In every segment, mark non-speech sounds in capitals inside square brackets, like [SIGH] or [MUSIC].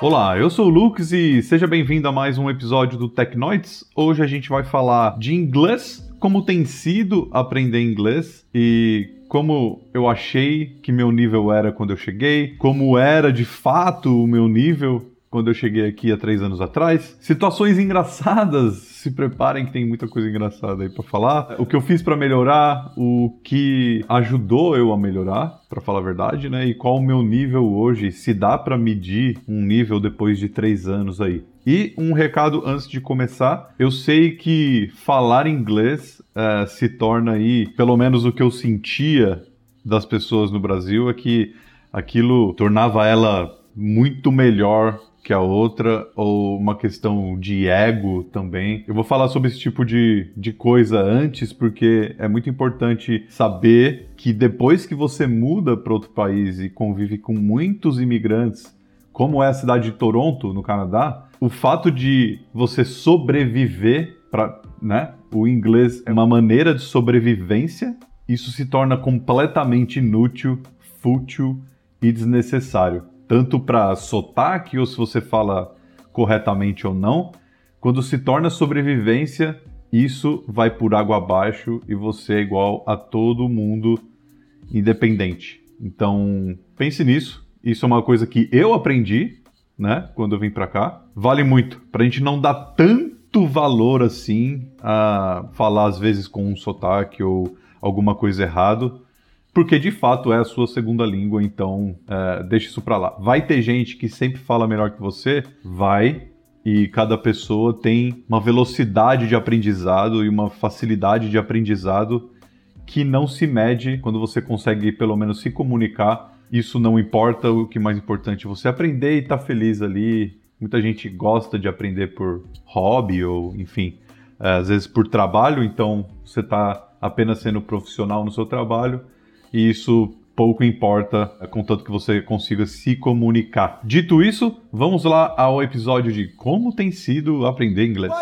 Olá, eu sou o Lucas e seja bem-vindo a mais um episódio do Tecnoids. Hoje a gente vai falar de inglês, como tem sido aprender inglês e como eu achei que meu nível era quando eu cheguei, como era de fato o meu nível quando eu cheguei aqui há três anos atrás. Situações engraçadas, [LAUGHS] se preparem que tem muita coisa engraçada aí para falar. O que eu fiz para melhorar, o que ajudou eu a melhorar, para falar a verdade, né? E qual o meu nível hoje, se dá para medir um nível depois de três anos aí. E um recado antes de começar, eu sei que falar inglês uh, se torna aí, pelo menos o que eu sentia das pessoas no Brasil é que aquilo tornava ela muito melhor que a outra, ou uma questão de ego também. Eu vou falar sobre esse tipo de, de coisa antes, porque é muito importante saber que depois que você muda para outro país e convive com muitos imigrantes, como é a cidade de Toronto, no Canadá, o fato de você sobreviver para, né? O inglês é uma maneira de sobrevivência. Isso se torna completamente inútil, fútil e desnecessário tanto para sotaque ou se você fala corretamente ou não. Quando se torna sobrevivência, isso vai por água abaixo e você é igual a todo mundo independente. Então, pense nisso. Isso é uma coisa que eu aprendi, né, quando eu vim para cá. Vale muito para a gente não dar tanto valor assim a falar às vezes com um sotaque ou alguma coisa errado porque de fato é a sua segunda língua, então é, deixe isso para lá. Vai ter gente que sempre fala melhor que você? Vai, e cada pessoa tem uma velocidade de aprendizado e uma facilidade de aprendizado que não se mede quando você consegue pelo menos se comunicar. Isso não importa, o que é mais importante é você aprender e estar tá feliz ali. Muita gente gosta de aprender por hobby ou, enfim, é, às vezes por trabalho, então você está apenas sendo profissional no seu trabalho e isso pouco importa, contanto que você consiga se comunicar. Dito isso, vamos lá ao episódio de como tem sido aprender inglês.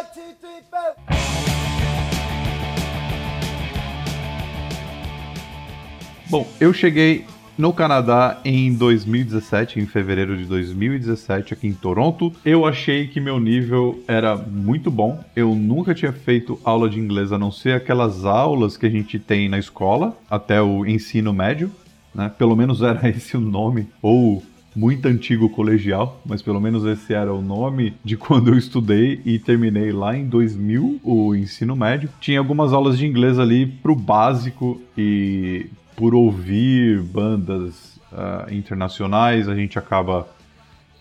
Bom, eu cheguei no Canadá em 2017, em fevereiro de 2017, aqui em Toronto. Eu achei que meu nível era muito bom. Eu nunca tinha feito aula de inglês a não ser aquelas aulas que a gente tem na escola, até o ensino médio, né? Pelo menos era [LAUGHS] esse o nome, ou muito antigo colegial, mas pelo menos esse era o nome de quando eu estudei e terminei lá em 2000 o ensino médio. Tinha algumas aulas de inglês ali pro básico e por ouvir bandas uh, internacionais, a gente acaba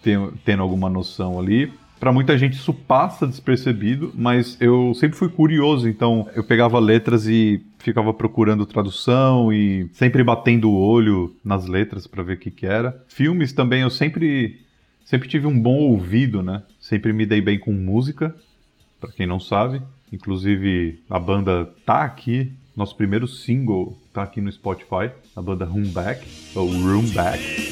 ten tendo alguma noção ali. Para muita gente isso passa despercebido, mas eu sempre fui curioso, então eu pegava letras e ficava procurando tradução e sempre batendo o olho nas letras para ver o que, que era. Filmes também eu sempre sempre tive um bom ouvido, né? Sempre me dei bem com música, para quem não sabe. Inclusive a banda tá aqui nosso primeiro single tá aqui no Spotify, a banda Room Back, ou Room Back.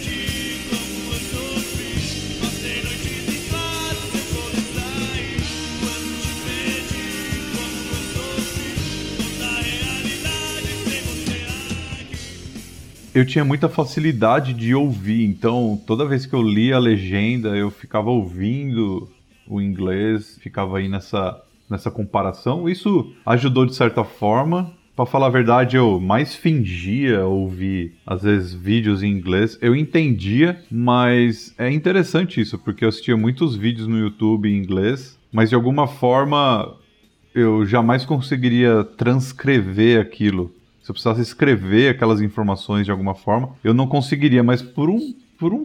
eu tinha muita facilidade de ouvir, então toda vez que eu lia a legenda, eu ficava ouvindo o inglês, ficava aí nessa, nessa comparação. Isso ajudou de certa forma, Pra falar a verdade, eu mais fingia ouvir, às vezes, vídeos em inglês. Eu entendia, mas é interessante isso, porque eu assistia muitos vídeos no YouTube em inglês, mas de alguma forma eu jamais conseguiria transcrever aquilo. Se eu precisasse escrever aquelas informações de alguma forma, eu não conseguiria, mas por um, por um,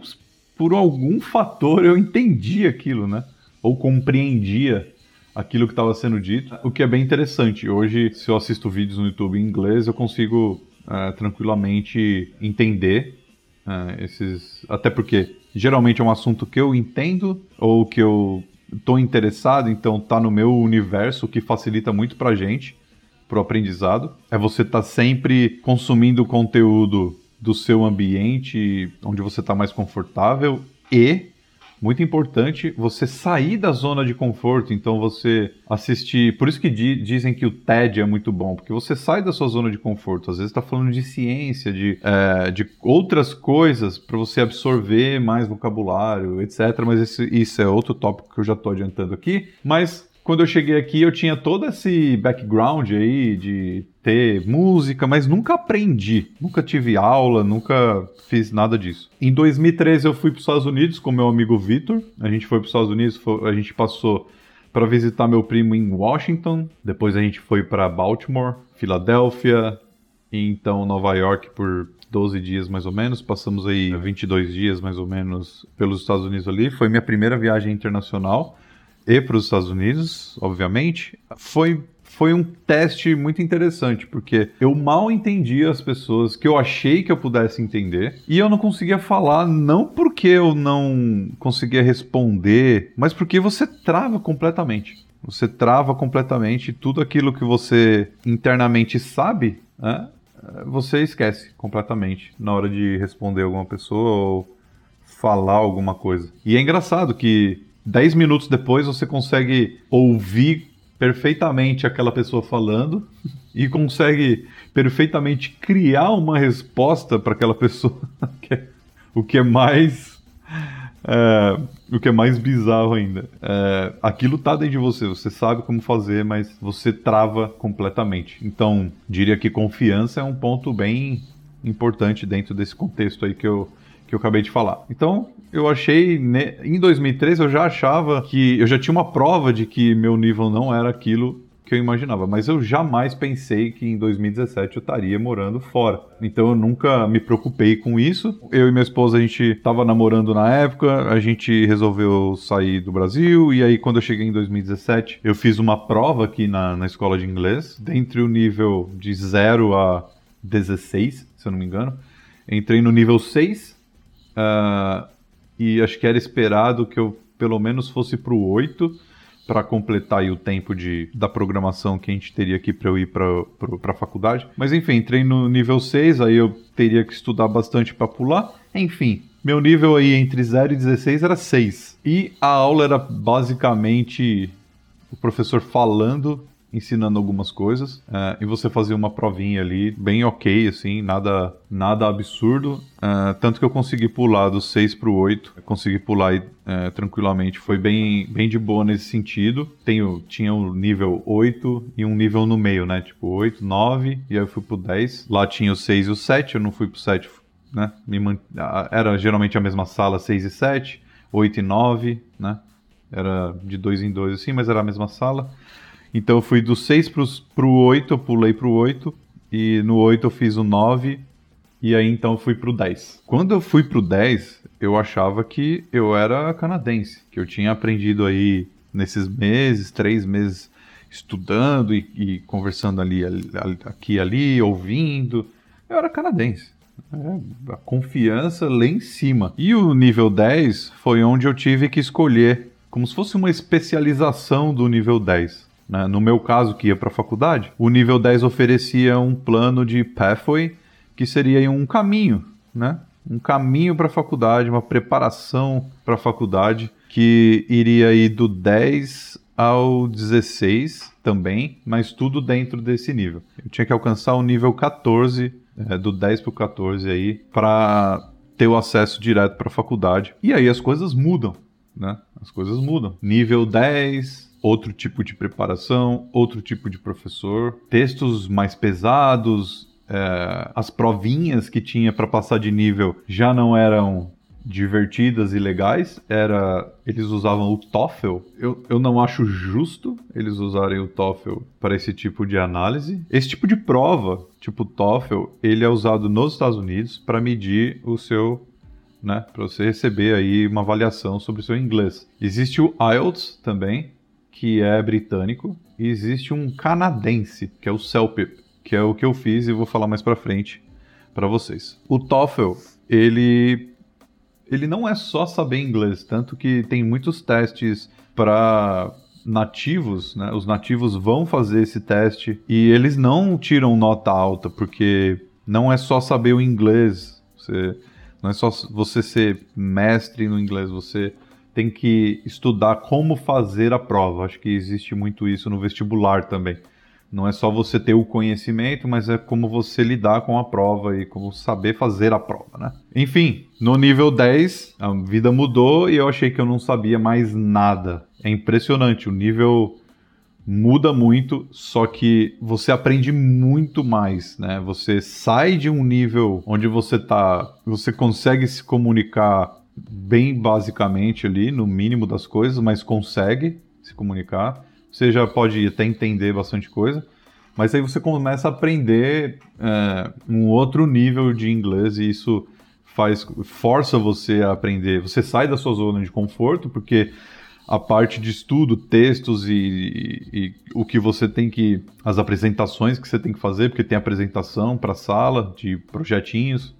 por algum fator eu entendia aquilo, né? Ou compreendia aquilo que estava sendo dito, o que é bem interessante. Hoje, se eu assisto vídeos no YouTube em inglês, eu consigo uh, tranquilamente entender uh, esses. Até porque geralmente é um assunto que eu entendo ou que eu estou interessado, então tá no meu universo, o que facilita muito pra gente, pro aprendizado. É você estar tá sempre consumindo conteúdo do seu ambiente, onde você está mais confortável e muito importante você sair da zona de conforto. Então você assistir. Por isso que di dizem que o TED é muito bom, porque você sai da sua zona de conforto. Às vezes está falando de ciência, de, é, de outras coisas para você absorver mais vocabulário, etc. Mas esse, isso é outro tópico que eu já estou adiantando aqui. Mas quando eu cheguei aqui, eu tinha todo esse background aí de ter música, mas nunca aprendi, nunca tive aula, nunca fiz nada disso. Em 2013 eu fui para os Estados Unidos com meu amigo Vitor. A gente foi para os Estados Unidos, a gente passou para visitar meu primo em Washington. Depois a gente foi para Baltimore, Filadélfia e então Nova York por 12 dias mais ou menos. Passamos aí 22 dias mais ou menos pelos Estados Unidos ali. Foi minha primeira viagem internacional e para os Estados Unidos, obviamente, foi foi um teste muito interessante, porque eu mal entendia as pessoas que eu achei que eu pudesse entender, e eu não conseguia falar, não porque eu não conseguia responder, mas porque você trava completamente. Você trava completamente tudo aquilo que você internamente sabe, né? você esquece completamente na hora de responder alguma pessoa ou falar alguma coisa. E é engraçado que 10 minutos depois você consegue ouvir perfeitamente aquela pessoa falando e consegue perfeitamente criar uma resposta para aquela pessoa, [LAUGHS] é o que é mais é, o que é mais bizarro ainda. É, aquilo tá dentro de você, você sabe como fazer, mas você trava completamente. Então, diria que confiança é um ponto bem importante dentro desse contexto aí que eu, que eu acabei de falar. Então, eu achei. Né, em 2013 eu já achava que. Eu já tinha uma prova de que meu nível não era aquilo que eu imaginava, mas eu jamais pensei que em 2017 eu estaria morando fora. Então eu nunca me preocupei com isso. Eu e minha esposa a gente estava namorando na época, a gente resolveu sair do Brasil e aí quando eu cheguei em 2017 eu fiz uma prova aqui na, na escola de inglês, dentre o nível de 0 a 16, se eu não me engano. Entrei no nível 6. Uh, e acho que era esperado que eu pelo menos fosse para o 8 para completar o tempo de, da programação que a gente teria aqui para eu ir para a faculdade. Mas enfim, entrei no nível 6, aí eu teria que estudar bastante para pular. Enfim, meu nível aí entre 0 e 16 era 6. E a aula era basicamente o professor falando ensinando algumas coisas uh, e você fazia uma provinha ali bem ok assim nada nada absurdo uh, tanto que eu consegui pular do 6 para o 8 consegui pular uh, tranquilamente foi bem bem de boa nesse sentido. Tenho, tinha um nível 8 e um nível no meio né tipo 8 9 e aí eu fui pro 10 lá tinha o 6 e o 7 eu não fui pro 7 né Man... era geralmente a mesma sala 6 e 7 8 e 9 né era de dois em dois assim mas era a mesma sala então eu fui do 6 para o 8, eu pulei para o 8. E no 8 eu fiz o 9. E aí então eu fui para o 10. Quando eu fui para o 10, eu achava que eu era canadense. Que eu tinha aprendido aí nesses meses, três meses, estudando e, e conversando ali, aqui e ali, ouvindo. Eu era canadense. É, a confiança lá em cima. E o nível 10 foi onde eu tive que escolher, como se fosse uma especialização do nível 10. Né? No meu caso, que ia para a faculdade, o nível 10 oferecia um plano de pathway, que seria um caminho, né? um caminho para a faculdade, uma preparação para a faculdade, que iria ir do 10 ao 16 também, mas tudo dentro desse nível. Eu tinha que alcançar o nível 14, é, do 10 para o 14 aí, para ter o acesso direto para a faculdade. E aí as coisas mudam, né? As coisas mudam. Nível 10, outro tipo de preparação, outro tipo de professor, textos mais pesados, é, as provinhas que tinha para passar de nível já não eram divertidas e legais, era eles usavam o TOEFL. Eu, eu não acho justo eles usarem o TOEFL para esse tipo de análise. Esse tipo de prova, tipo TOEFL, ele é usado nos Estados Unidos para medir o seu né, para você receber aí uma avaliação sobre o seu inglês. Existe o IELTS também, que é britânico, e existe um canadense, que é o CELPIP, que é o que eu fiz e vou falar mais para frente para vocês. O TOEFL, ele ele não é só saber inglês, tanto que tem muitos testes para nativos, né? Os nativos vão fazer esse teste e eles não tiram nota alta, porque não é só saber o inglês, você, não é só você ser mestre no inglês, você tem que estudar como fazer a prova. Acho que existe muito isso no vestibular também. Não é só você ter o conhecimento, mas é como você lidar com a prova e como saber fazer a prova, né? Enfim, no nível 10, a vida mudou e eu achei que eu não sabia mais nada. É impressionante, o nível muda muito, só que você aprende muito mais, né? Você sai de um nível onde você tá, você consegue se comunicar bem basicamente ali, no mínimo das coisas, mas consegue se comunicar você já pode até entender bastante coisa, mas aí você começa a aprender é, um outro nível de inglês e isso faz força você a aprender. Você sai da sua zona de conforto porque a parte de estudo, textos e, e, e, o que você tem que. as apresentações que você tem que fazer, porque tem apresentação para sala de projetinhos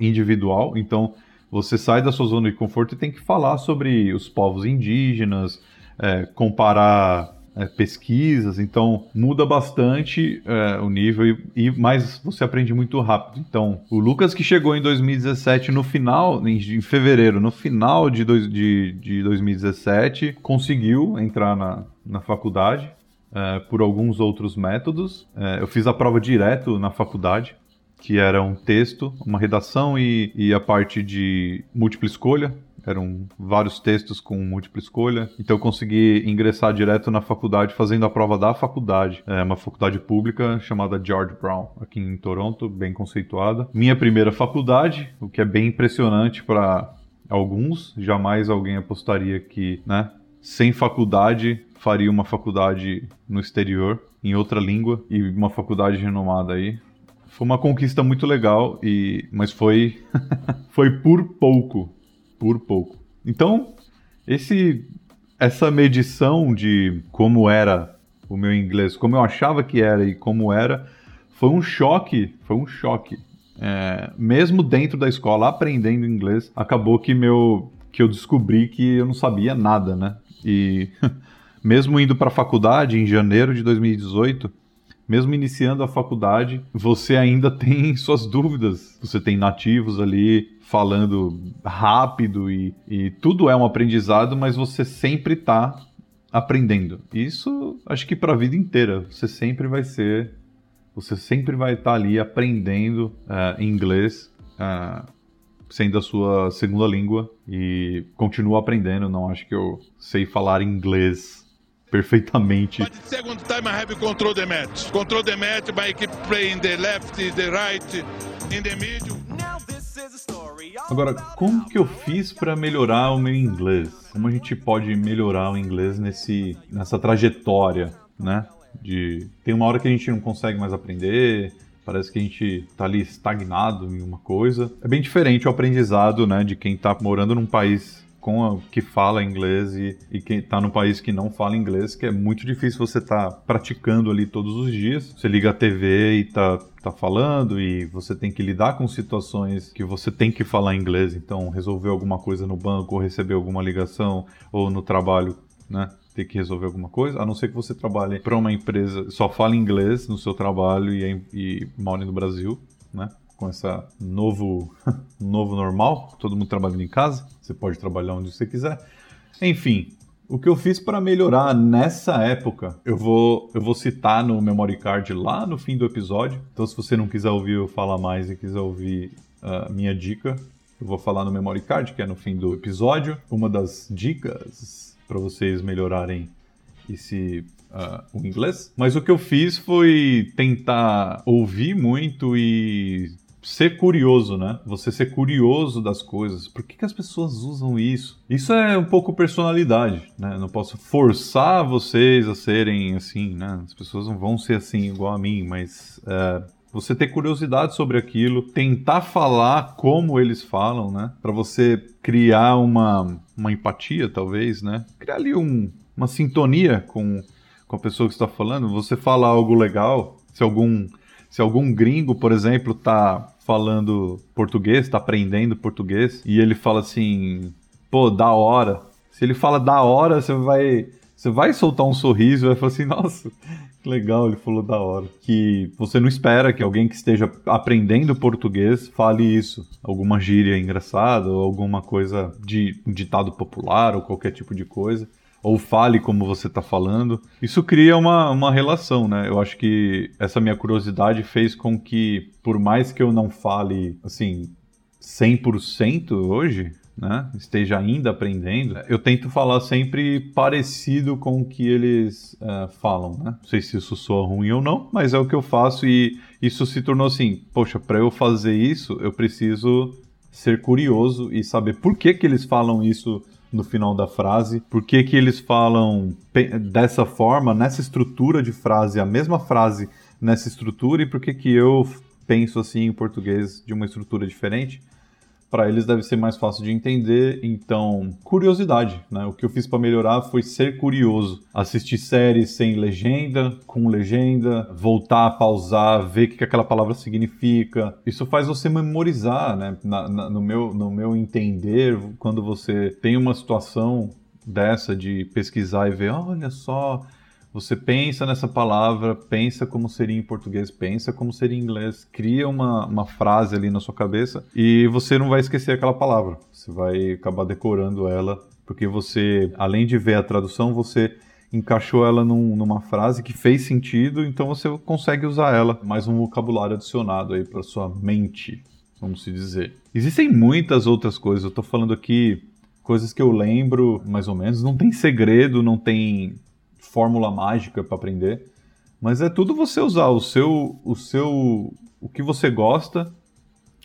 individual. Então você sai da sua zona de conforto e tem que falar sobre os povos indígenas, é, comparar é, pesquisas, então muda bastante é, o nível e, e mais você aprende muito rápido. Então, o Lucas que chegou em 2017 no final, em, em fevereiro, no final de, dois, de, de 2017, conseguiu entrar na, na faculdade. É, por alguns outros métodos. É, eu fiz a prova direto na faculdade, que era um texto, uma redação e, e a parte de múltipla escolha. Eram vários textos com múltipla escolha. Então eu consegui ingressar direto na faculdade fazendo a prova da faculdade. É uma faculdade pública chamada George Brown, aqui em Toronto, bem conceituada. Minha primeira faculdade, o que é bem impressionante para alguns. Jamais alguém apostaria que, né, sem faculdade faria uma faculdade no exterior, em outra língua e uma faculdade renomada aí. Foi uma conquista muito legal e mas foi [LAUGHS] foi por pouco por pouco. Então, esse, essa medição de como era o meu inglês, como eu achava que era e como era, foi um choque, foi um choque. É, mesmo dentro da escola, aprendendo inglês, acabou que meu que eu descobri que eu não sabia nada, né? E [LAUGHS] mesmo indo para a faculdade em janeiro de 2018, mesmo iniciando a faculdade, você ainda [LAUGHS] tem suas dúvidas. Você tem nativos ali falando rápido e, e tudo é um aprendizado, mas você sempre está aprendendo. Isso acho que para a vida inteira. Você sempre vai ser. Você sempre vai estar tá ali aprendendo uh, inglês. Uh, sendo a sua segunda língua e continuo aprendendo. Não acho que eu sei falar inglês perfeitamente. But second time I have control the match. Control the match by keep playing the left, the right, in the middle. Agora, como que eu fiz para melhorar o meu inglês? Como a gente pode melhorar o inglês nesse, nessa trajetória, né? De tem uma hora que a gente não consegue mais aprender, parece que a gente tá ali estagnado em uma coisa. É bem diferente o aprendizado, né, de quem tá morando num país com a, que fala inglês e, e quem está no país que não fala inglês, que é muito difícil você estar tá praticando ali todos os dias. Você liga a TV e tá, tá falando e você tem que lidar com situações que você tem que falar inglês. Então, resolver alguma coisa no banco, ou receber alguma ligação, ou no trabalho, né? Ter que resolver alguma coisa, a não ser que você trabalhe para uma empresa, só fala inglês no seu trabalho e, é e mora no Brasil, né? Com essa novo, [LAUGHS] novo normal, todo mundo trabalhando em casa, você pode trabalhar onde você quiser. Enfim, o que eu fiz para melhorar nessa época, eu vou, eu vou citar no memory card lá no fim do episódio. Então, se você não quiser ouvir eu falar mais e quiser ouvir a uh, minha dica, eu vou falar no memory card, que é no fim do episódio. Uma das dicas para vocês melhorarem esse uh, o inglês. Mas o que eu fiz foi tentar ouvir muito e ser curioso, né? Você ser curioso das coisas. Por que, que as pessoas usam isso? Isso é um pouco personalidade, né? Não posso forçar vocês a serem assim, né? As pessoas não vão ser assim igual a mim, mas é, você ter curiosidade sobre aquilo, tentar falar como eles falam, né? Para você criar uma, uma empatia, talvez, né? Criar ali um, uma sintonia com, com a pessoa que está falando. Você fala algo legal, se algum se algum gringo, por exemplo, tá falando português, tá aprendendo português, e ele fala assim, pô, da hora. Se ele fala da hora, você vai. Você vai soltar um sorriso e vai falar assim, nossa, Legal, ele falou da hora. Que você não espera que alguém que esteja aprendendo português fale isso. Alguma gíria engraçada, ou alguma coisa de um ditado popular, ou qualquer tipo de coisa. Ou fale como você está falando. Isso cria uma, uma relação, né? Eu acho que essa minha curiosidade fez com que, por mais que eu não fale, assim, 100% hoje, né, esteja ainda aprendendo, eu tento falar sempre parecido com o que eles uh, falam, né? Não sei se isso soa ruim ou não, mas é o que eu faço e isso se tornou assim, poxa, para eu fazer isso, eu preciso ser curioso e saber por que que eles falam isso no final da frase, por que que eles falam dessa forma, nessa estrutura de frase, a mesma frase nessa estrutura e por que que eu penso assim em português de uma estrutura diferente para eles deve ser mais fácil de entender. Então, curiosidade, né? O que eu fiz para melhorar foi ser curioso, assistir séries sem legenda, com legenda, voltar, pausar, ver o que, que aquela palavra significa. Isso faz você memorizar, né? Na, na, no, meu, no meu entender, quando você tem uma situação dessa de pesquisar e ver, olha só você pensa nessa palavra, pensa como seria em português, pensa como seria em inglês, cria uma, uma frase ali na sua cabeça e você não vai esquecer aquela palavra. Você vai acabar decorando ela, porque você, além de ver a tradução, você encaixou ela num, numa frase que fez sentido, então você consegue usar ela. Mais um vocabulário adicionado aí para sua mente, vamos se dizer. Existem muitas outras coisas, eu estou falando aqui coisas que eu lembro mais ou menos, não tem segredo, não tem fórmula mágica para aprender, mas é tudo você usar o seu, o seu, o que você gosta.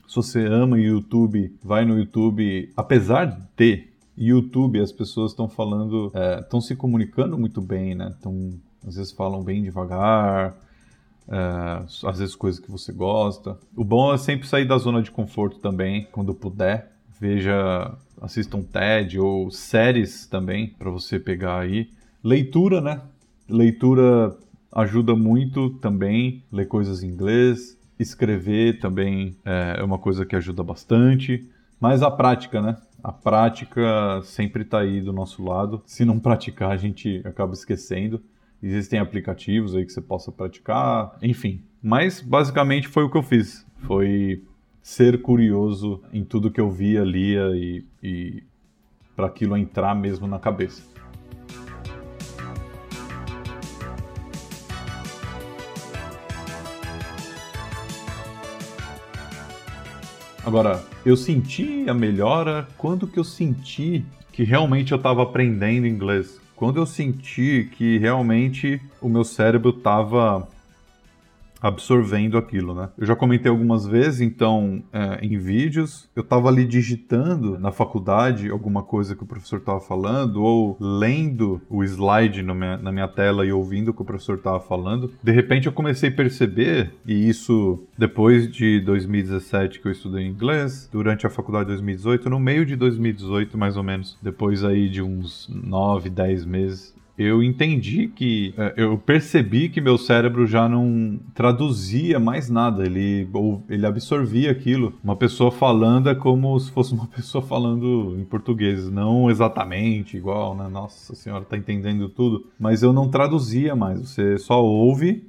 Se você ama YouTube, vai no YouTube. Apesar de YouTube, as pessoas estão falando, estão é, se comunicando muito bem, né? Tão, às vezes falam bem devagar, é, às vezes coisas que você gosta. O bom é sempre sair da zona de conforto também, quando puder. Veja, assista um TED ou séries também para você pegar aí. Leitura, né? Leitura ajuda muito também, ler coisas em inglês, escrever também é uma coisa que ajuda bastante, mas a prática, né? A prática sempre está aí do nosso lado. Se não praticar, a gente acaba esquecendo. Existem aplicativos aí que você possa praticar, enfim. Mas basicamente foi o que eu fiz. Foi ser curioso em tudo que eu via, lia e, e para aquilo entrar mesmo na cabeça. Agora, eu senti a melhora quando que eu senti que realmente eu estava aprendendo inglês. Quando eu senti que realmente o meu cérebro estava absorvendo aquilo, né? Eu já comentei algumas vezes, então, é, em vídeos, eu estava ali digitando na faculdade alguma coisa que o professor estava falando, ou lendo o slide minha, na minha tela e ouvindo o que o professor estava falando. De repente eu comecei a perceber, e isso depois de 2017 que eu estudei inglês, durante a faculdade de 2018, no meio de 2018 mais ou menos, depois aí de uns 9, 10 meses, eu entendi que. É, eu percebi que meu cérebro já não traduzia mais nada, ele, ele absorvia aquilo. Uma pessoa falando é como se fosse uma [LAUGHS] pessoa falando em português, não exatamente igual, né? Nossa senhora, tá entendendo tudo. Mas eu não traduzia mais, você só ouve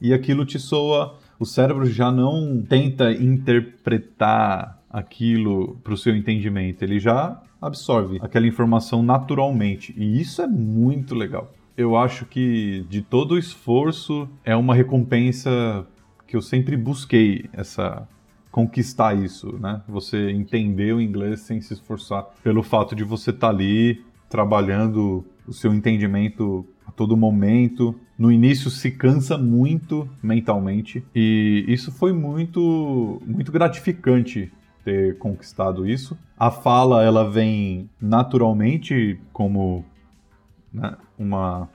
e aquilo te soa. O cérebro já não tenta interpretar aquilo para o seu entendimento, ele já absorve aquela informação naturalmente. E isso é muito legal. Eu acho que de todo o esforço é uma recompensa que eu sempre busquei essa conquistar isso, né? Você entender o inglês sem se esforçar pelo fato de você estar tá ali trabalhando o seu entendimento a todo momento. No início se cansa muito mentalmente e isso foi muito muito gratificante ter conquistado isso. A fala ela vem naturalmente como né, uma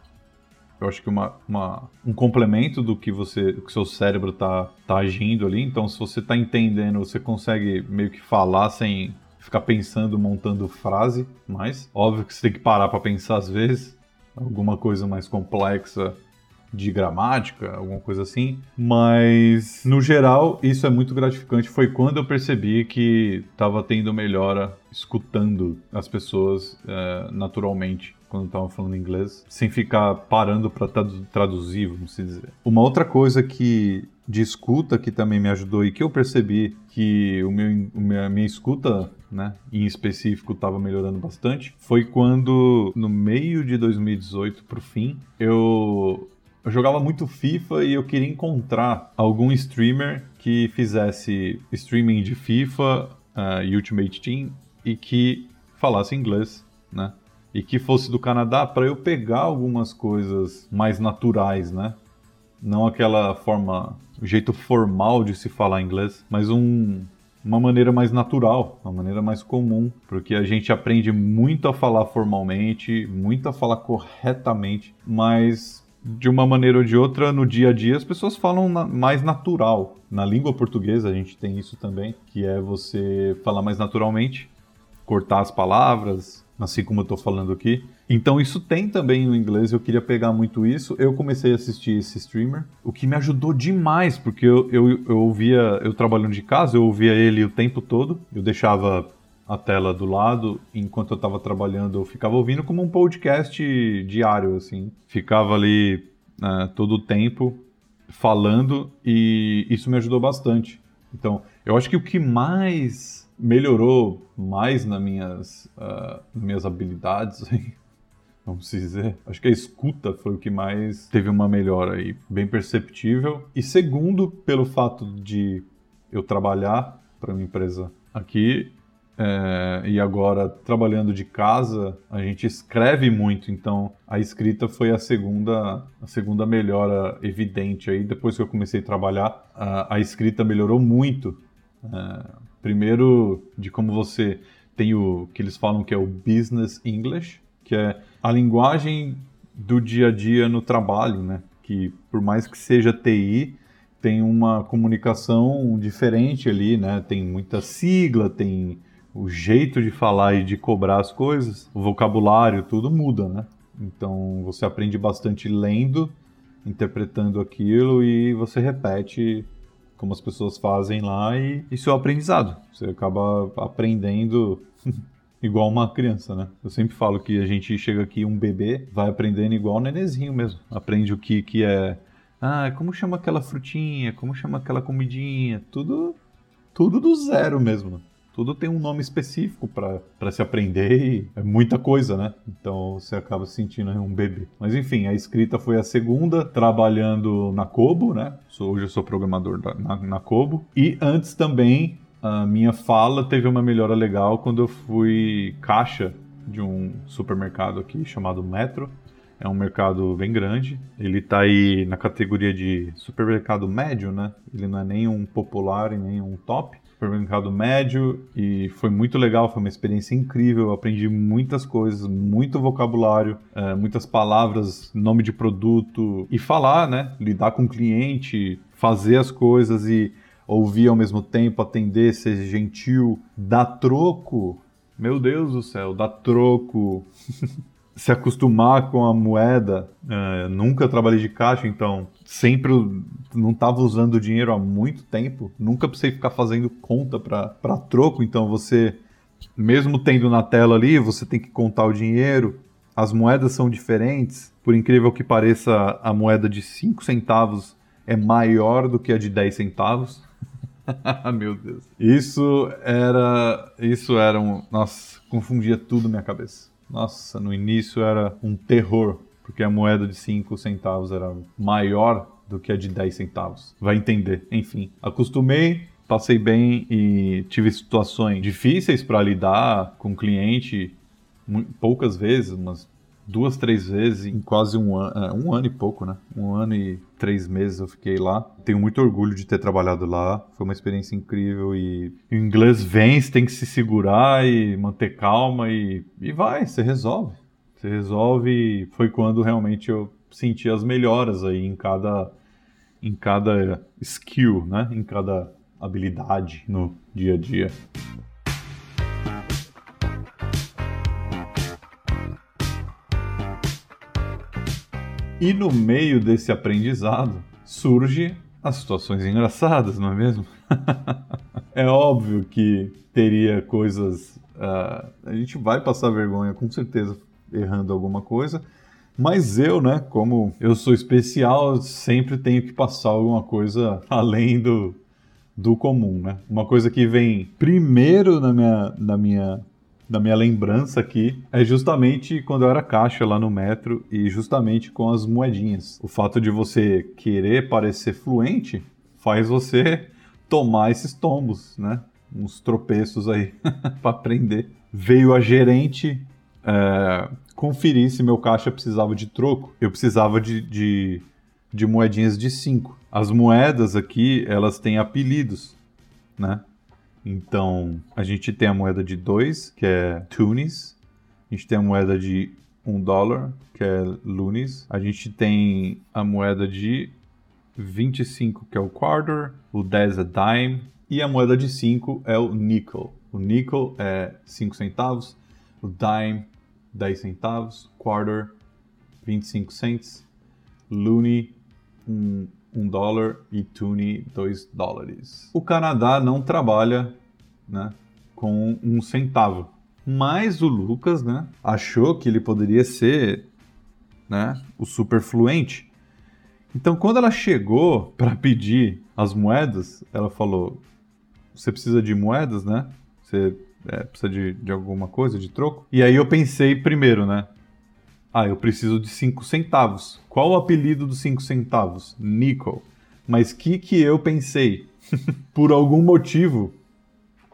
eu acho que uma, uma, um complemento do que você do que seu cérebro tá, tá agindo ali. Então, se você tá entendendo, você consegue meio que falar sem ficar pensando, montando frase. Mas óbvio que você tem que parar para pensar às vezes. Alguma coisa mais complexa de gramática, alguma coisa assim. Mas, no geral, isso é muito gratificante. Foi quando eu percebi que estava tendo melhora escutando as pessoas é, naturalmente. quando eu tava falando inglês, sem ficar parando para traduzir, vamos dizer. Uma outra coisa que de escuta que também me ajudou e que eu percebi que o meu, a minha escuta, né, em específico, estava melhorando bastante, foi quando no meio de 2018 pro fim, eu eu jogava muito FIFA e eu queria encontrar algum streamer que fizesse streaming de FIFA uh, e Ultimate Team e que falasse inglês, né? E que fosse do Canadá para eu pegar algumas coisas mais naturais, né? Não aquela forma, jeito formal de se falar inglês, mas um, uma maneira mais natural, uma maneira mais comum, porque a gente aprende muito a falar formalmente, muito a falar corretamente, mas de uma maneira ou de outra, no dia a dia, as pessoas falam na, mais natural. Na língua portuguesa, a gente tem isso também, que é você falar mais naturalmente, cortar as palavras, assim como eu estou falando aqui. Então, isso tem também no inglês, eu queria pegar muito isso. Eu comecei a assistir esse streamer, o que me ajudou demais, porque eu, eu, eu ouvia, eu trabalhando de casa, eu ouvia ele o tempo todo, eu deixava a tela do lado, enquanto eu estava trabalhando, eu ficava ouvindo como um podcast diário, assim. Ficava ali né, todo o tempo falando e isso me ajudou bastante. Então, eu acho que o que mais melhorou mais nas minhas, uh, minhas habilidades, [LAUGHS] vamos dizer, acho que a escuta foi o que mais teve uma melhora aí, bem perceptível. E segundo, pelo fato de eu trabalhar para uma empresa aqui, é, e agora, trabalhando de casa, a gente escreve muito, então a escrita foi a segunda, a segunda melhora evidente aí. Depois que eu comecei a trabalhar, a, a escrita melhorou muito. É, primeiro, de como você tem o que eles falam que é o business English, que é a linguagem do dia a dia no trabalho, né? Que por mais que seja TI, tem uma comunicação diferente ali, né? Tem muita sigla, tem o jeito de falar e de cobrar as coisas, o vocabulário, tudo muda, né? Então você aprende bastante lendo, interpretando aquilo e você repete como as pessoas fazem lá e isso é o aprendizado. Você acaba aprendendo [LAUGHS] igual uma criança, né? Eu sempre falo que a gente chega aqui um bebê, vai aprendendo igual um nenezinho mesmo. Aprende o que que é, ah, como chama aquela frutinha, como chama aquela comidinha, tudo tudo do zero mesmo. Tudo tem um nome específico para se aprender e é muita coisa, né? Então você acaba se sentindo um bebê. Mas enfim, a escrita foi a segunda, trabalhando na Kobo, né? Hoje eu sou programador na, na Kobo. E antes também, a minha fala teve uma melhora legal quando eu fui caixa de um supermercado aqui chamado Metro. É um mercado bem grande. Ele está aí na categoria de supermercado médio, né? Ele não é nem um popular e nem um top supermercado médio e foi muito legal, foi uma experiência incrível. Aprendi muitas coisas, muito vocabulário, é, muitas palavras, nome de produto e falar, né? Lidar com o cliente, fazer as coisas e ouvir ao mesmo tempo, atender, ser gentil, dar troco. Meu Deus do céu, dar troco. [LAUGHS] se acostumar com a moeda. É, nunca trabalhei de caixa, então sempre não estava usando dinheiro há muito tempo. Nunca precisei ficar fazendo conta para troco. Então você, mesmo tendo na tela ali, você tem que contar o dinheiro. As moedas são diferentes. Por incrível que pareça, a moeda de 5 centavos é maior do que a de 10 centavos. [LAUGHS] Meu Deus. Isso era. Isso era um. Nossa, confundia tudo minha cabeça. Nossa, no início era um terror, porque a moeda de 5 centavos era maior do que a de 10 centavos. Vai entender. Enfim, acostumei, passei bem e tive situações difíceis para lidar com o cliente poucas vezes, umas duas, três vezes em quase um ano, é, um ano e pouco, né? Um ano e três meses eu fiquei lá. Tenho muito orgulho de ter trabalhado lá. Foi uma experiência incrível e o inglês vem, tem que se segurar e manter calma e, e vai, você resolve. Você resolve foi quando realmente eu senti as melhoras aí em cada em cada skill, né? Em cada habilidade no dia a dia. E no meio desse aprendizado surge as situações engraçadas, não é mesmo? [LAUGHS] é óbvio que teria coisas. Uh, a gente vai passar vergonha, com certeza, errando alguma coisa. Mas eu, né, como eu sou especial, sempre tenho que passar alguma coisa além do, do comum, né? Uma coisa que vem primeiro na minha, na minha, na minha lembrança aqui é justamente quando eu era caixa lá no metro e justamente com as moedinhas. O fato de você querer parecer fluente faz você tomar esses tombos, né? Uns tropeços aí [LAUGHS] para aprender. Veio a gerente é, conferir se meu caixa precisava de troco. Eu precisava de, de, de moedinhas de 5. As moedas aqui, elas têm apelidos, né? Então, a gente tem a moeda de 2, que é Tunis. A gente tem a moeda de 1 um dólar, que é Lunis. A gente tem a moeda de 25, que é o Quarter. O 10 é Dime. E a moeda de 5 é o Nickel. O Nickel é 5 centavos. O Dime 10 centavos, quarter 25 cents, loonie 1 um, um dólar e toonie 2 dólares. O Canadá não trabalha né, com um centavo, mas o Lucas né, achou que ele poderia ser né, o super fluente. Então, quando ela chegou para pedir as moedas, ela falou: Você precisa de moedas, né? Você é, precisa de, de alguma coisa, de troco. E aí eu pensei primeiro, né? Ah, eu preciso de 5 centavos. Qual o apelido dos 5 centavos? Nickel. Mas que que eu pensei? [LAUGHS] Por algum motivo,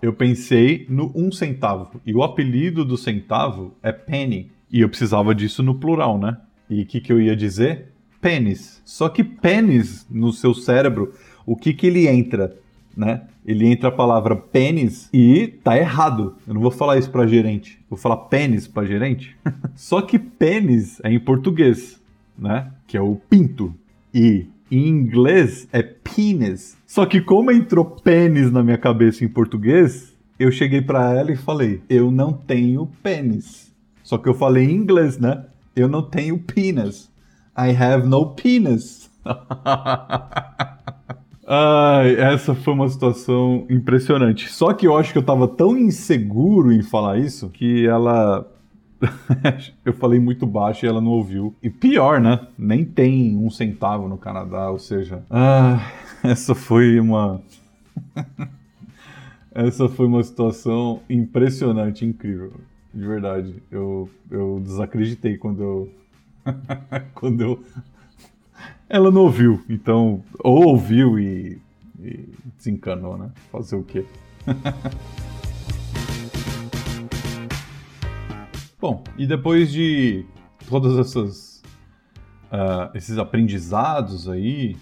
eu pensei no 1 um centavo. E o apelido do centavo é penny. E eu precisava disso no plural, né? E o que, que eu ia dizer? Pênis. Só que pênis no seu cérebro, o que, que ele entra? né? Ele entra a palavra pênis e tá errado. Eu não vou falar isso para gerente. Vou falar pênis para gerente. [LAUGHS] Só que pênis é em português, né? Que é o pinto. E em inglês é penis. Só que como entrou pênis na minha cabeça em português, eu cheguei para ela e falei: "Eu não tenho pênis". Só que eu falei em inglês, né? Eu não tenho penis. I have no penis. [LAUGHS] Ai, essa foi uma situação impressionante. Só que eu acho que eu tava tão inseguro em falar isso que ela. [LAUGHS] eu falei muito baixo e ela não ouviu. E pior, né? Nem tem um centavo no Canadá, ou seja. Ah, [LAUGHS] essa foi uma. [LAUGHS] essa foi uma situação impressionante, incrível. De verdade. Eu, eu desacreditei quando eu. quando eu ela não ouviu, então, ou ouviu e, e desencanou, né? Fazer o quê? Bom, e depois de todas essas uh, esses aprendizados aí,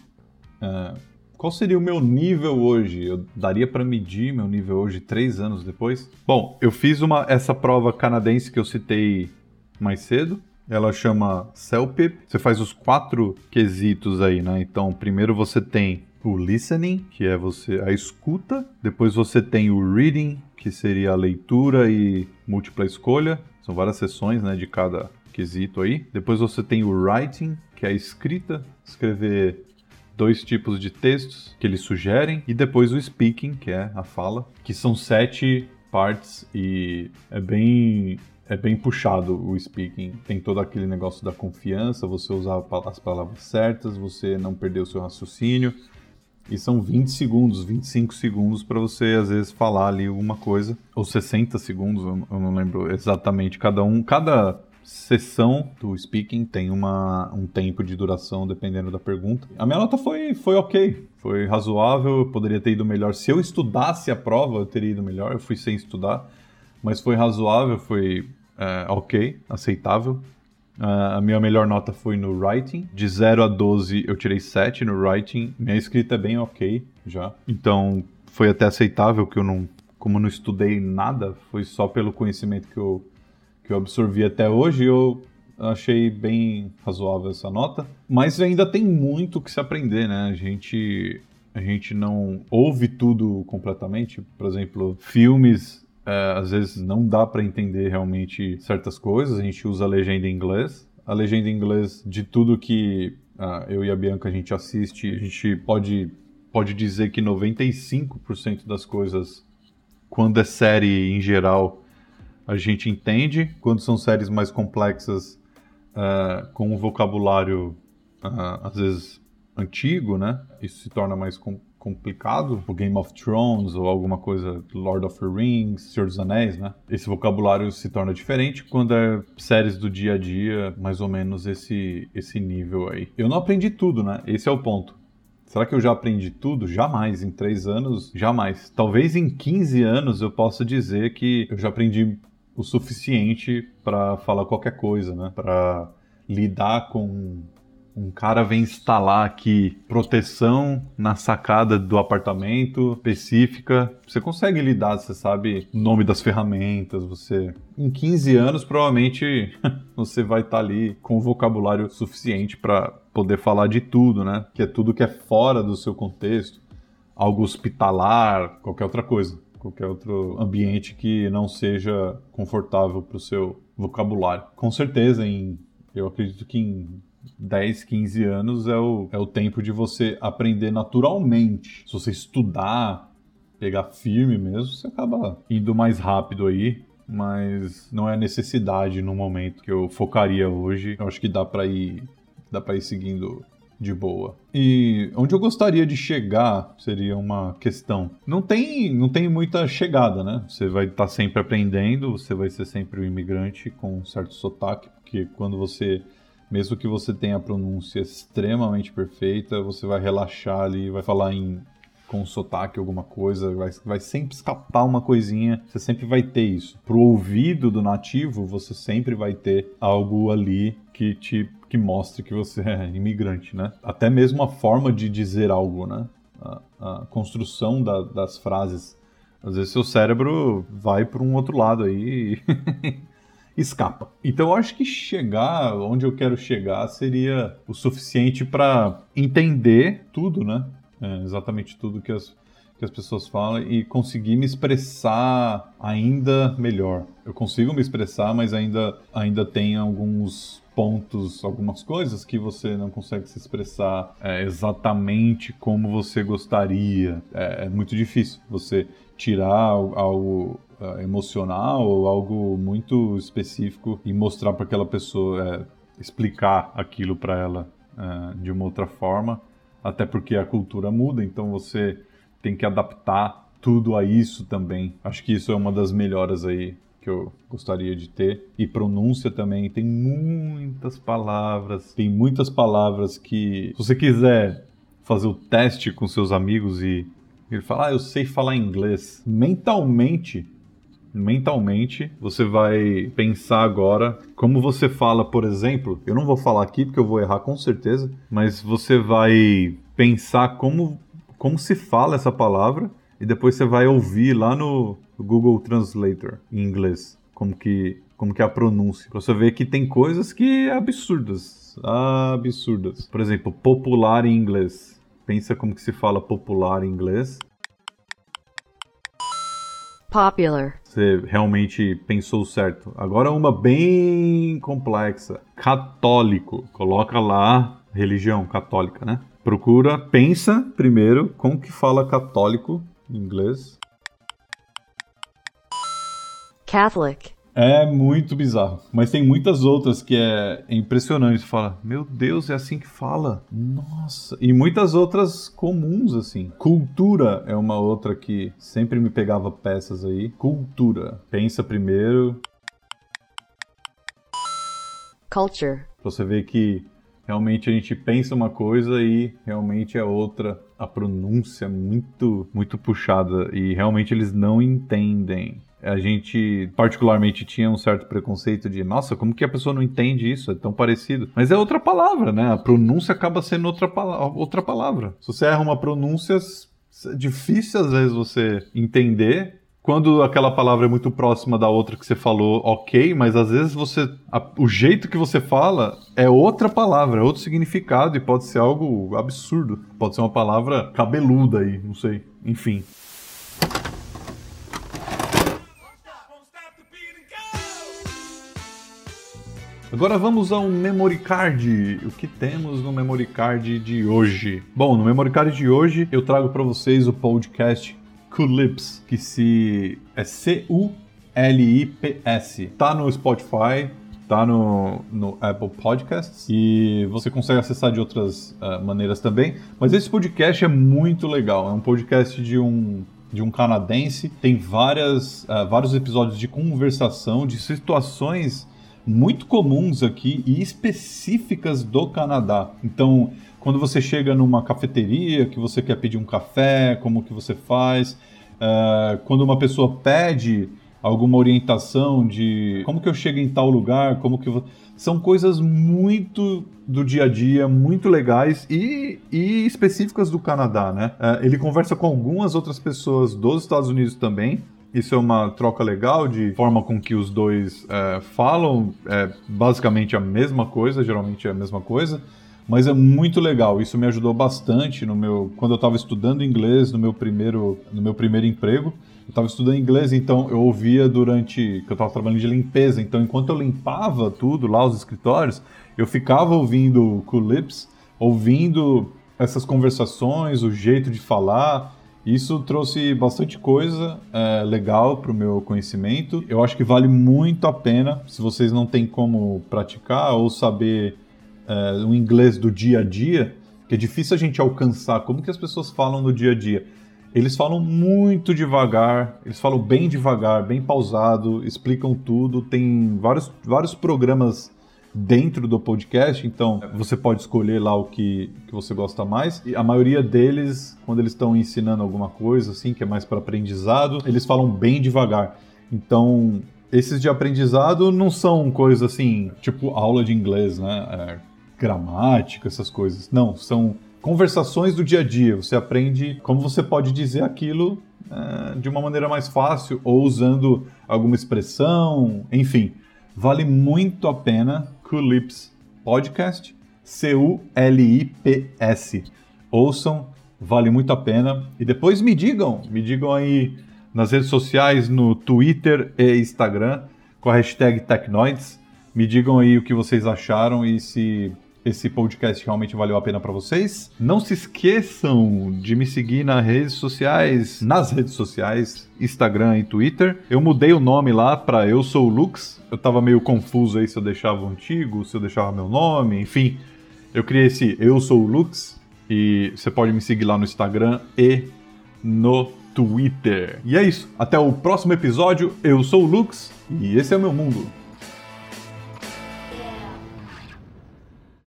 uh, qual seria o meu nível hoje? Eu daria para medir meu nível hoje três anos depois? Bom, eu fiz uma essa prova canadense que eu citei mais cedo. Ela chama CELPIP. Você faz os quatro quesitos aí, né? Então, primeiro você tem o listening, que é você a escuta. Depois você tem o reading, que seria a leitura e múltipla escolha. São várias sessões, né, de cada quesito aí. Depois você tem o writing, que é a escrita, escrever dois tipos de textos que eles sugerem, e depois o speaking, que é a fala, que são sete partes e é bem é bem puxado o speaking. Tem todo aquele negócio da confiança, você usar as palavras certas, você não perder o seu raciocínio. E são 20 segundos, 25 segundos para você às vezes falar ali alguma coisa, ou 60 segundos, eu não lembro exatamente cada um, cada sessão do speaking tem uma, um tempo de duração dependendo da pergunta. A minha nota foi, foi ok, foi razoável, poderia ter ido melhor. Se eu estudasse a prova, eu teria ido melhor, eu fui sem estudar mas foi razoável, foi é, ok, aceitável. A minha melhor nota foi no writing. De 0 a 12 eu tirei 7 no writing. Minha escrita é bem ok já. Então foi até aceitável que eu não. Como eu não estudei nada, foi só pelo conhecimento que eu, que eu absorvi até hoje, eu achei bem razoável essa nota. Mas ainda tem muito que se aprender, né? A gente, a gente não ouve tudo completamente. Por exemplo, filmes é, às vezes não dá para entender realmente certas coisas, a gente usa a legenda em inglês. A legenda em inglês de tudo que uh, eu e a Bianca a gente assiste, a gente pode, pode dizer que 95% das coisas, quando é série em geral, a gente entende. Quando são séries mais complexas, uh, com um vocabulário uh, às vezes antigo, né? Isso se torna mais com complicado, o Game of Thrones ou alguma coisa Lord of the Rings, Senhor dos Anéis, né? Esse vocabulário se torna diferente quando é séries do dia a dia, mais ou menos esse esse nível aí. Eu não aprendi tudo, né? Esse é o ponto. Será que eu já aprendi tudo? Jamais. Em três anos, jamais. Talvez em 15 anos eu possa dizer que eu já aprendi o suficiente para falar qualquer coisa, né? Para lidar com um cara vem instalar aqui proteção na sacada do apartamento específica. Você consegue lidar, você sabe o nome das ferramentas, você em 15 anos provavelmente [LAUGHS] você vai estar tá ali com vocabulário suficiente para poder falar de tudo, né? Que é tudo que é fora do seu contexto, algo hospitalar, qualquer outra coisa, qualquer outro ambiente que não seja confortável para o seu vocabulário. Com certeza, em eu acredito que em 10, 15 anos é o, é o tempo de você aprender naturalmente. Se você estudar, pegar firme mesmo, você acaba indo mais rápido aí. Mas não é necessidade no momento que eu focaria hoje. Eu acho que dá para ir, dá para ir seguindo de boa. E onde eu gostaria de chegar seria uma questão. Não tem, não tem muita chegada, né? Você vai estar tá sempre aprendendo, você vai ser sempre um imigrante com um certo sotaque, porque quando você mesmo que você tenha a pronúncia extremamente perfeita, você vai relaxar ali, vai falar em com sotaque alguma coisa, vai, vai sempre escapar uma coisinha, você sempre vai ter isso. Pro ouvido do nativo, você sempre vai ter algo ali que te que mostre que você [LAUGHS] é imigrante, né? Até mesmo a forma de dizer algo, né? A, a construção da, das frases. Às vezes seu cérebro vai para um outro lado aí [LAUGHS] escapa. Então eu acho que chegar onde eu quero chegar seria o suficiente para entender tudo, né? É, exatamente tudo que as, que as pessoas falam e conseguir me expressar ainda melhor. Eu consigo me expressar, mas ainda, ainda tem alguns pontos, algumas coisas que você não consegue se expressar é, exatamente como você gostaria. É, é muito difícil você tirar algo uh, emocional ou algo muito específico e mostrar para aquela pessoa, é, explicar aquilo para ela uh, de uma outra forma, até porque a cultura muda, então você tem que adaptar tudo a isso também. Acho que isso é uma das melhoras aí que eu gostaria de ter. E pronúncia também, tem muitas palavras, tem muitas palavras que, se você quiser fazer o teste com seus amigos e ele fala, ah, eu sei falar inglês. Mentalmente, mentalmente, você vai pensar agora como você fala, por exemplo. Eu não vou falar aqui porque eu vou errar com certeza, mas você vai pensar como, como se fala essa palavra e depois você vai ouvir lá no Google Translator em inglês como que como que é a pronúncia. Pra você ver que tem coisas que é absurdas, absurdas. Por exemplo, popular em inglês. Pensa como que se fala popular em inglês Popular. Você realmente pensou certo. Agora uma bem complexa. Católico. Coloca lá religião católica, né? Procura, pensa primeiro como que fala católico em inglês. Catholic. É muito bizarro. Mas tem muitas outras que é impressionante. Você fala, meu Deus, é assim que fala. Nossa. E muitas outras comuns, assim. Cultura é uma outra que sempre me pegava peças aí. Cultura. Pensa primeiro. Culture. Você ver que realmente a gente pensa uma coisa e realmente é outra. A pronúncia é muito, muito puxada. E realmente eles não entendem a gente particularmente tinha um certo preconceito de, nossa, como que a pessoa não entende isso? É tão parecido. Mas é outra palavra, né? A pronúncia acaba sendo outra, outra palavra. Se você erra uma pronúncia, é difícil às vezes você entender. Quando aquela palavra é muito próxima da outra que você falou, ok, mas às vezes você. A, o jeito que você fala é outra palavra, é outro significado e pode ser algo absurdo. Pode ser uma palavra cabeluda aí, não sei. Enfim. Agora vamos ao memory card. O que temos no memory card de hoje? Bom, no memory card de hoje eu trago para vocês o podcast Culips, que se é C U L-I-P-S. Tá no Spotify, tá no, no Apple Podcasts e você consegue acessar de outras uh, maneiras também. Mas esse podcast é muito legal. É um podcast de um de um canadense. Tem várias, uh, vários episódios de conversação, de situações muito comuns aqui e específicas do Canadá. Então, quando você chega numa cafeteria, que você quer pedir um café, como que você faz, uh, quando uma pessoa pede alguma orientação de como que eu chego em tal lugar, como que são coisas muito do dia a dia, muito legais e, e específicas do Canadá, né? Uh, ele conversa com algumas outras pessoas dos Estados Unidos também. Isso é uma troca legal de forma com que os dois uh, falam, é basicamente a mesma coisa, geralmente é a mesma coisa mas é muito legal. Isso me ajudou bastante no meu quando eu estava estudando inglês no meu primeiro no meu primeiro emprego. Eu estava estudando inglês, então eu ouvia durante que eu estava trabalhando de limpeza. Então, enquanto eu limpava tudo lá os escritórios, eu ficava ouvindo Culips, ouvindo essas conversações, o jeito de falar. Isso trouxe bastante coisa é, legal para o meu conhecimento. Eu acho que vale muito a pena se vocês não têm como praticar ou saber é, o inglês do dia a dia, que é difícil a gente alcançar. Como que as pessoas falam no dia a dia? Eles falam muito devagar, eles falam bem devagar, bem pausado, explicam tudo. Tem vários, vários programas dentro do podcast, então você pode escolher lá o que, que você gosta mais. E a maioria deles, quando eles estão ensinando alguma coisa, assim, que é mais para aprendizado, eles falam bem devagar. Então, esses de aprendizado não são coisas assim, tipo aula de inglês, né? É, gramática, essas coisas. Não, são conversações do dia a dia. Você aprende como você pode dizer aquilo é, de uma maneira mais fácil ou usando alguma expressão, enfim. Vale muito a pena Culips Podcast, C-U-L-I-P-S. Ouçam, vale muito a pena. E depois me digam, me digam aí nas redes sociais, no Twitter e Instagram, com a hashtag Tecnoids. Me digam aí o que vocês acharam e se esse podcast realmente valeu a pena para vocês. Não se esqueçam de me seguir nas redes sociais, nas redes sociais, Instagram e Twitter. Eu mudei o nome lá para Eu Sou Lux. Eu tava meio confuso aí se eu deixava o antigo, se eu deixava meu nome, enfim. Eu criei esse Eu Sou Lux e você pode me seguir lá no Instagram e no Twitter. E é isso. Até o próximo episódio. Eu sou o Lux e esse é o meu mundo.